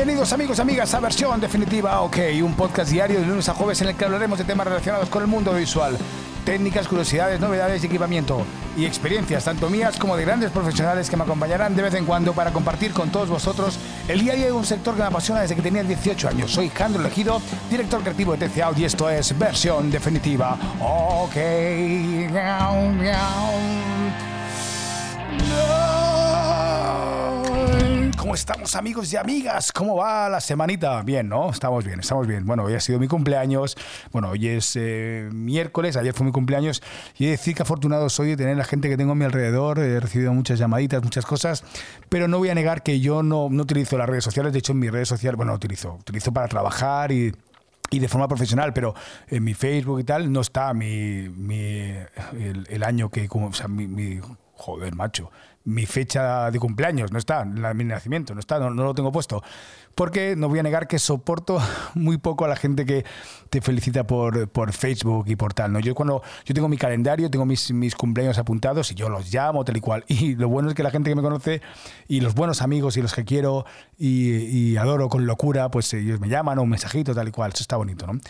Bienvenidos amigos y amigas a Versión Definitiva OK, un podcast diario de lunes a jueves en el que hablaremos de temas relacionados con el mundo visual, técnicas, curiosidades, novedades y equipamiento y experiencias tanto mías como de grandes profesionales que me acompañarán de vez en cuando para compartir con todos vosotros el día a día de un sector que me apasiona desde que tenía 18 años. Soy Jandro Legido, director creativo de TCA y esto es Versión Definitiva OK. ¿Cómo estamos amigos y amigas? ¿Cómo va la semanita? Bien, ¿no? Estamos bien, estamos bien. Bueno, hoy ha sido mi cumpleaños. Bueno, hoy es eh, miércoles, ayer fue mi cumpleaños. Y he de decir que afortunado soy de tener la gente que tengo a mi alrededor. He recibido muchas llamaditas, muchas cosas. Pero no voy a negar que yo no, no utilizo las redes sociales. De hecho, en mis redes sociales, bueno, utilizo. Utilizo para trabajar y y de forma profesional, pero en mi Facebook y tal no está mi, mi el, año que, como, o sea, mi, mi, joder, macho, mi fecha de cumpleaños, no está, la, mi nacimiento, no está, no, lo tengo puesto. Porque no voy a negar que soporto muy poco a la gente que te felicita por, por Facebook y por tal. ¿no? Yo cuando yo tengo mi calendario, tengo mis, mis cumpleaños apuntados y yo los llamo tal y cual. Y lo bueno es que la gente que me conoce y los buenos amigos y los que quiero y, y adoro con locura, pues ellos me llaman o un mensajito tal y cual. Eso está bonito, ¿no?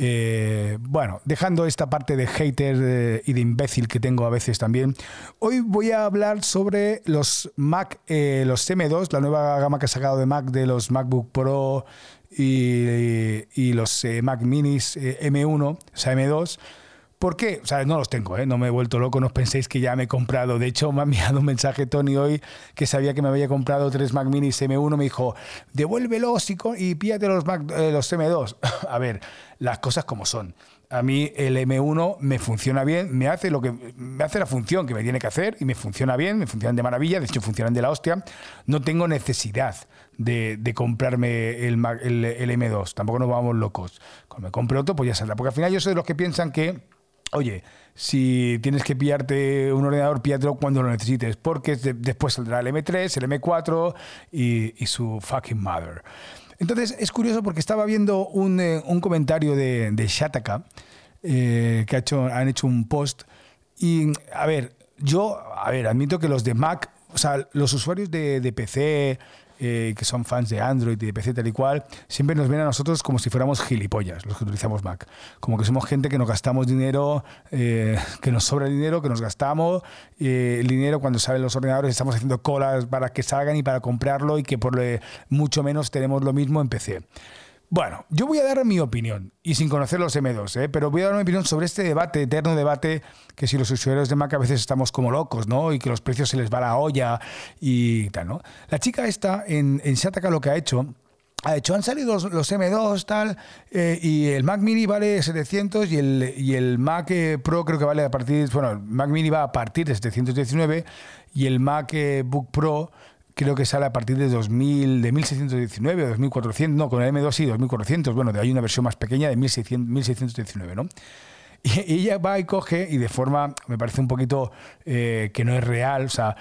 Eh, bueno, dejando esta parte de hater eh, y de imbécil que tengo a veces también, hoy voy a hablar sobre los Mac, eh, los M2, la nueva gama que ha sacado de Mac de los MacBook Pro y, y los Mac Minis M1, o sea, M2 ¿Por qué? O sea, no los tengo, ¿eh? no me he vuelto loco, no os penséis que ya me he comprado. De hecho, me ha enviado un mensaje Tony hoy que sabía que me había comprado tres Mac Minis M1. Me dijo, devuélvelos y, y píllate los, Mac, eh, los M2. A ver, las cosas como son. A mí el M1 me funciona bien, me hace lo que me hace la función que me tiene que hacer y me funciona bien, me funcionan de maravilla, de hecho funcionan de la hostia. No tengo necesidad de, comprarme el, el, el, M2, tampoco nos vamos locos. Cuando me compre otro, pues ya saldrá. Porque al final yo soy de los que piensan que Oye, si tienes que pillarte un ordenador, píllatelo cuando lo necesites, porque después saldrá el M3, el M4 y, su fucking mother. Entonces, es curioso porque estaba viendo un, eh, comentario de, de Shataka, eh, que han hecho un post, y a ver, yo, a ver, admito que los de Mac, o sea, los usuarios de PC, eh, que son fans de Android y de PC tal y cual, siempre nos ven a nosotros como si fuéramos gilipollas, los que utilizamos Mac. Como que somos gente que nos gastamos dinero, eh, que nos sobra dinero, que nos gastamos eh, el dinero cuando salen los ordenadores, estamos haciendo colas para que salgan y para comprarlo y que por mucho menos tenemos lo mismo en PC. Bueno, yo voy a dar mi opinión, y sin conocer los M2, ¿eh? pero voy a dar mi opinión sobre este debate, eterno debate, que si los usuarios de Mac a veces estamos como locos, ¿no? Y que los precios se les va la olla y tal, ¿no? La chica esta en, en Shataka lo que ha hecho ha hecho, han salido los, M2 tal, eh, y el Mac Mini vale 700 y el, Mac eh, Pro creo que vale a partir, bueno, el Mac Mini va a partir de 719 y el Mac Book Pro creo que sale a partir de 2000, de 1619 o 2400, no, con el M2 sí, 2400, bueno, hay una versión más pequeña de 1600, 1619, ¿no? Y ella va y coge y de forma, me parece un poquito eh, que no es real, o sea,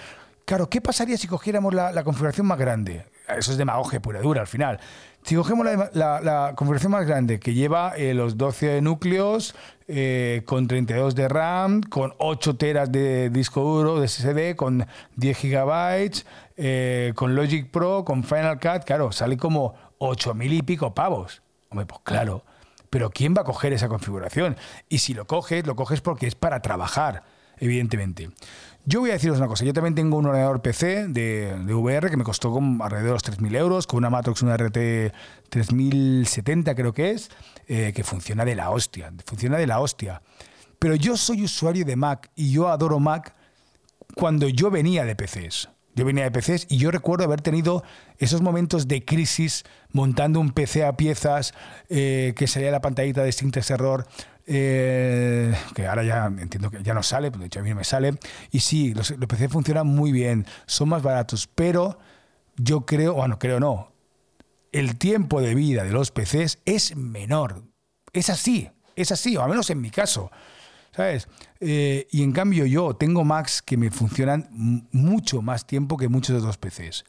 claro, ¿qué pasaría si cogiéramos la, la configuración más grande? Eso es demagogia pura dura al final. Si cogemos la, configuración más grande, que lleva eh, los 12 núcleos, eh, con 32 de RAM, con 8 teras de disco duro, de SSD, con 10 gigabytes, eh, con Logic Pro, con Final Cut, claro, sale como 8.000 y pico pavos. Hombre, pues claro. Pero ¿quién va a coger esa configuración? Y si lo coges, lo coges porque es para trabajar, evidentemente. Yo voy a deciros una cosa, yo también tengo un ordenador PC de, VR que me costó como alrededor de los 3.000 euros, con una Matrox, una RT 3070 creo que es, eh, que funciona de la hostia, funciona de la hostia. Pero yo soy usuario de Mac y yo adoro Mac cuando yo venía de PCs. Yo venía de PCs y yo recuerdo haber tenido esos momentos de crisis montando un PC a piezas, eh, que salía la pantallita de Syntax Error, eh, que ahora ya entiendo que ya no sale, de hecho a mí no me sale. Y sí, los, los PC funcionan muy bien, son más baratos, pero yo creo, bueno, creo no, el tiempo de vida de los PCs es menor. Es así, es así, o al menos en mi caso. ¿Sabes? Eh, y en cambio yo tengo Macs que me funcionan mucho más tiempo que muchos de los PCs.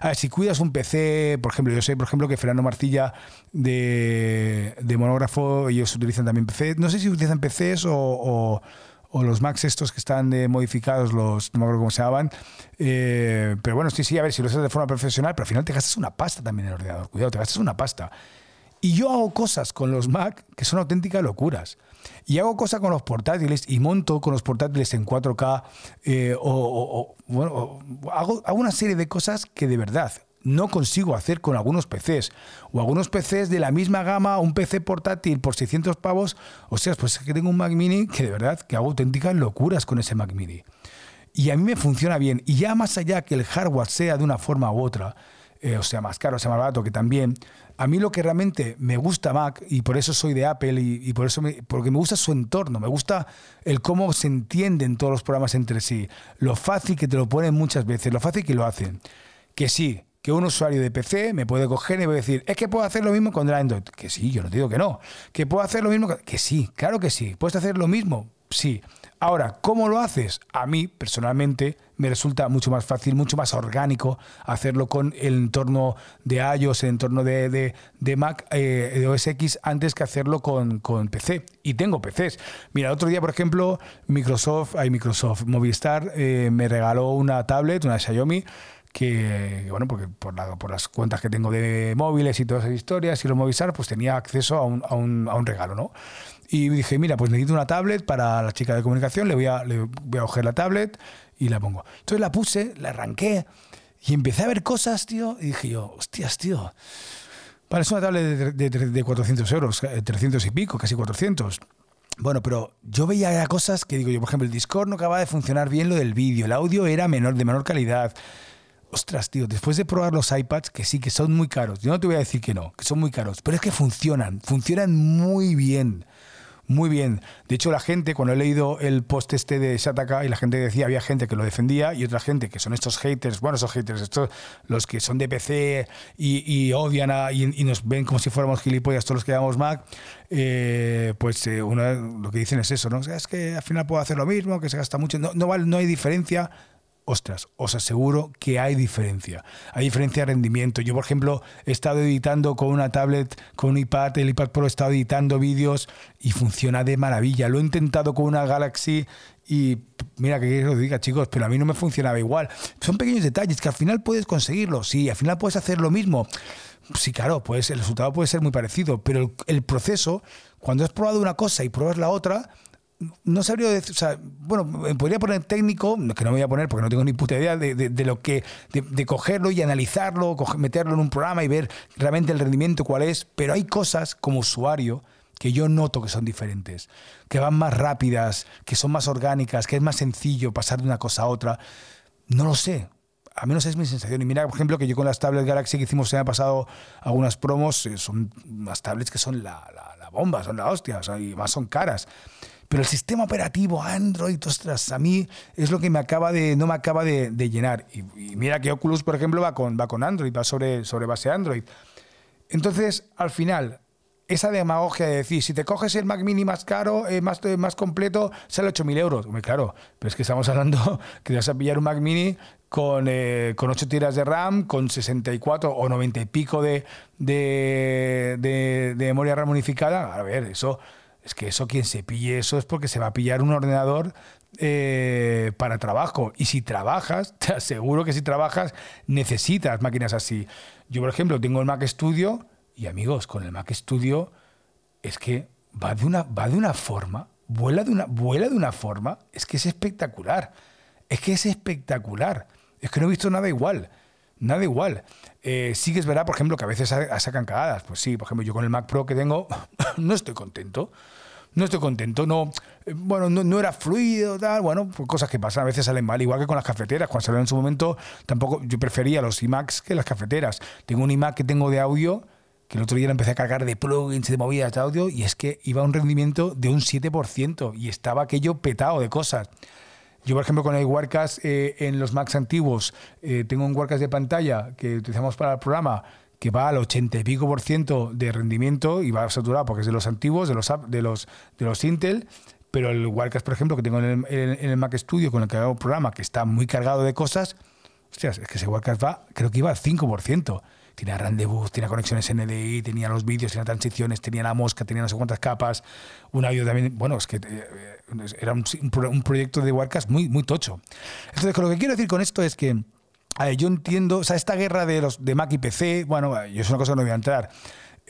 A ver, si cuidas un PC, por ejemplo, yo sé, por ejemplo, que Fernando Marcilla de, de Monógrafo, ellos utilizan también PC. No sé si utilizan PCs o, o los Macs estos que están de modificados, los, no me acuerdo cómo se llamaban. Eh, pero bueno, sí, sí, a ver, si lo haces de forma profesional, pero al final te gastas una pasta también en el ordenador. Cuidado, te gastas una pasta. Y yo hago cosas con los Mac que son auténticas locuras. Y hago cosas con los portátiles y monto con los portátiles en 4K. Eh, o, bueno, hago, hago una serie de cosas que de verdad no consigo hacer con algunos PCs. O algunos PCs de la misma gama, un PC portátil por 600 pavos. O sea, pues es que tengo un Mac mini que de verdad que hago auténticas locuras con ese Mac mini. Y a mí me funciona bien. Y ya más allá que el hardware sea de una forma u otra, eh, o sea más caro, o sea más barato, que también, a mí lo que realmente me gusta Mac, y por eso soy de Apple, y, por eso porque me gusta su entorno, me gusta el cómo se entienden todos los programas entre sí, lo fácil que te lo ponen muchas veces, lo fácil que lo hacen. Que sí, que un usuario de PC me puede coger y decir, es que puedo hacer lo mismo con Android. Que sí, yo no digo que no. Que puedo hacer lo mismo. Que sí, claro que sí. ¿Puedes hacer lo mismo? Sí. Ahora, ¿cómo lo haces? A mí, personalmente, me resulta mucho más fácil, mucho más orgánico hacerlo con el entorno de iOS, el entorno de, de, Mac, eh, de OS X, antes que hacerlo con, con, PC. Y tengo PCs. Mira, el otro día, por ejemplo, Microsoft, hay Microsoft Movistar, eh, me regaló una tablet, una Xiaomi, que, bueno, porque por, por, las cuentas que tengo de móviles y todas esas historias y los Movistar, pues tenía acceso a un, a un, a un regalo, ¿no? Y dije, mira, pues necesito una tablet para la chica de comunicación, le voy a, le voy a coger la tablet y la pongo. Entonces la puse, la arranqué y empecé a ver cosas, tío, y dije yo, hostias, tío. Vale, es una tablet de, de, de 400 euros, 300 eh, y pico, casi 400. Bueno, pero yo veía cosas que digo yo, por ejemplo, el Discord no acababa de funcionar bien lo del vídeo, el audio era menor, de menor calidad ostras, tío, después de probar los iPads, que sí, que son muy caros, yo no te voy a decir que no, que son muy caros, pero es que funcionan, funcionan muy bien. Muy bien. De hecho, la gente, cuando he leído el post este de Shataka, y la gente decía, había gente que lo defendía y otra gente que son estos haters, bueno, esos haters, estos, los que son de PC y, odian a, y, nos ven como si fuéramos gilipollas todos los que llamamos Mac, eh, pues eh, lo que dicen es eso, ¿no? es que al final puedo hacer lo mismo, que se gasta mucho. No, no, no hay diferencia ostras, os aseguro que hay diferencia. Hay diferencia de rendimiento. Yo, por ejemplo, he estado editando con una tablet, con un iPad, el iPad Pro he estado editando vídeos y funciona de maravilla. Lo he intentado con una Galaxy y mira que os diga chicos, pero a mí no me funcionaba igual. Son pequeños detalles que al final puedes conseguirlo, sí, al final puedes hacer lo mismo. Sí, claro, pues el resultado puede ser muy parecido, pero el, el proceso, cuando has probado una cosa y pruebas la otra, no sabría decir, o sea, bueno, podría poner técnico, que no me voy a poner porque no tengo ni puta idea de, de, lo que, de, cogerlo y analizarlo, meterlo en un programa y ver realmente el rendimiento cuál es, pero hay cosas como usuario que yo noto que son diferentes, que van más rápidas, que son más orgánicas, que es más sencillo pasar de una cosa a otra. No lo sé, a menos es mi sensación. Y mira, por ejemplo, que yo con las tablets Galaxy que hicimos, me ha pasado algunas promos, eh, son unas tablets que son la, la, bomba, son la hostia, o sea, y más son caras. Pero el sistema operativo Android, ostras, a mí es lo que me acaba de, no me acaba de, llenar. Y, mira que Oculus, por ejemplo, va con, va con Android, va sobre, sobre base Android. Entonces, al final, esa demagogia de decir, si te coges el Mac Mini más caro, eh, más, eh, más completo, sale 8.000 euros. Muy claro, pero es que estamos hablando que vas a pillar un Mac Mini con, eh, con 8 tiras de RAM, con 64 o 90 y pico de, de, de, de memoria RAM unificada. A ver, eso es que eso, quien se pille eso es porque se va a pillar un ordenador eh, para trabajo. Y si trabajas, te aseguro que si trabajas, necesitas máquinas así. Yo, por ejemplo, tengo el Mac Studio y amigos, con el Mac Studio es que va de una, va de una forma, vuela de una, vuela de una forma, es que es espectacular. Es que es espectacular. Es que no he visto nada igual. Nada igual. Eh, sí que es verdad, por ejemplo, que a veces sacan cagadas. Pues sí, por ejemplo, yo con el Mac Pro que tengo no estoy contento. No estoy contento, no, eh, bueno, no, era fluido, tal, bueno, pues cosas que pasan, a veces salen mal, igual que con las cafeteras, cuando salieron en su momento, tampoco, yo prefería los iMacs que las cafeteras. Tengo un iMac que tengo de audio, que el otro día empecé a cargar de plugins de movidas de audio, y es que iba a un rendimiento de un 7%, y estaba aquello petado de cosas. Yo, por ejemplo, con el WordCast eh, en los Macs antiguos, eh, tengo un WordCast de pantalla que utilizamos para el programa que va al 80 y pico por ciento de rendimiento y va saturado porque es de los antiguos, de los, de los, de los Intel, pero el WordCast, por ejemplo, que tengo en el, Mac Studio con el que hago el programa, que está muy cargado de cosas, hostias, es que ese WordCast va, creo que iba al 5%. Tenía rendezvous, tenía conexiones NDI, tenía los vídeos, tenía transiciones, tenía la mosca, tenía no sé cuántas capas, un audio también, bueno, es que eh, era un, proyecto de WordCast muy, muy tocho. Entonces, lo que quiero decir con esto es que yo entiendo, o sea, esta guerra de los de Mac y PC, bueno, yo es una cosa que no voy a entrar.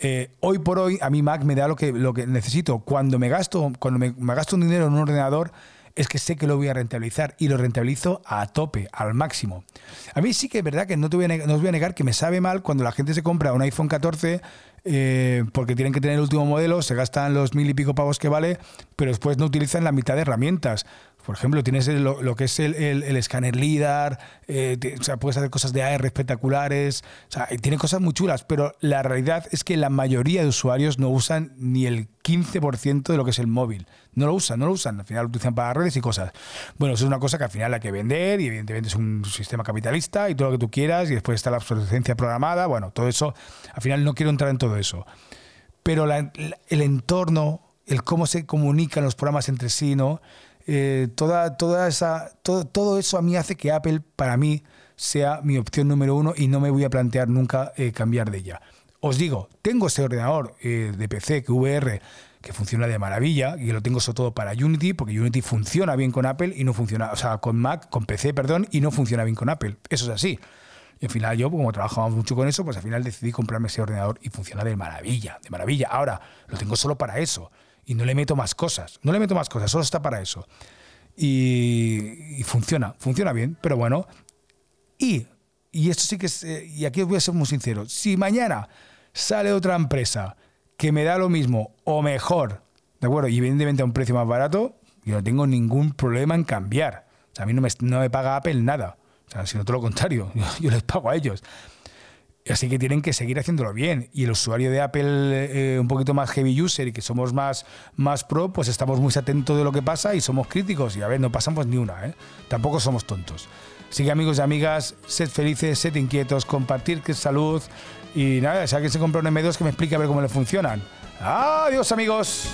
Eh, hoy por hoy a mí Mac me da lo que, lo que necesito. Cuando me gasto, cuando me, gasto un dinero en un ordenador, es que sé que lo voy a rentabilizar y lo rentabilizo a tope, al máximo. A mí sí que es verdad que no, te voy a no os voy a negar que me sabe mal cuando la gente se compra un iPhone 14 eh, porque tienen que tener el último modelo, se gastan los mil y pico pavos que vale, pero después no utilizan la mitad de herramientas. Por ejemplo, tienes lo, que es el, escáner LIDAR, eh, sea, puedes hacer cosas de AR espectaculares, tiene cosas muy chulas, pero la realidad es que la mayoría de usuarios no usan ni el 15% de lo que es el móvil. No lo usan, no lo usan. Al final lo utilizan para redes y cosas. Bueno, eso es una cosa que al final hay que vender y evidentemente es un sistema capitalista y todo lo que tú quieras y después está la obsolescencia programada. Bueno, todo eso, al final no quiero entrar en todo eso. Pero el entorno, el cómo se comunican los programas entre sí, ¿no? Eh, toda, toda esa, todo, todo, eso a mí hace que Apple, para mí, sea mi opción número uno y no me voy a plantear nunca eh, cambiar de ella. Os digo, tengo ese ordenador eh, de PC, que VR, que funciona de maravilla y lo tengo sobre todo para Unity, porque Unity funciona bien con Apple y no funciona, o sea, con Mac, con PC, perdón, y no funciona bien con Apple. Eso es así. Y al final yo, como trabajamos mucho con eso, pues al final decidí comprarme ese ordenador y funciona de maravilla, de maravilla. Ahora, lo tengo solo para eso y no le meto más cosas. No le meto más cosas, solo está para eso. Y, funciona, funciona bien, pero bueno. Y, y esto sí que eh, y aquí voy a ser muy sincero, si mañana sale otra empresa que me da lo mismo o mejor, ¿de acuerdo? Y evidentemente a un precio más barato, yo no tengo ningún problema en cambiar. A mí no me, no me paga Apple nada. Sino todo lo contrario, yo les pago a ellos. Así que tienen que seguir haciéndolo bien. Y el usuario de Apple, eh, un poquito más heavy user y que somos más, más pro, pues estamos muy atentos de lo que pasa y somos críticos. Y a ver, no pasamos ni una, ¿eh? Tampoco somos tontos. Así que amigos y amigas, sed felices, sed inquietos, compartir salud. Y nada, si alguien se compra un M2 que me explique a ver cómo le funcionan. Adiós amigos.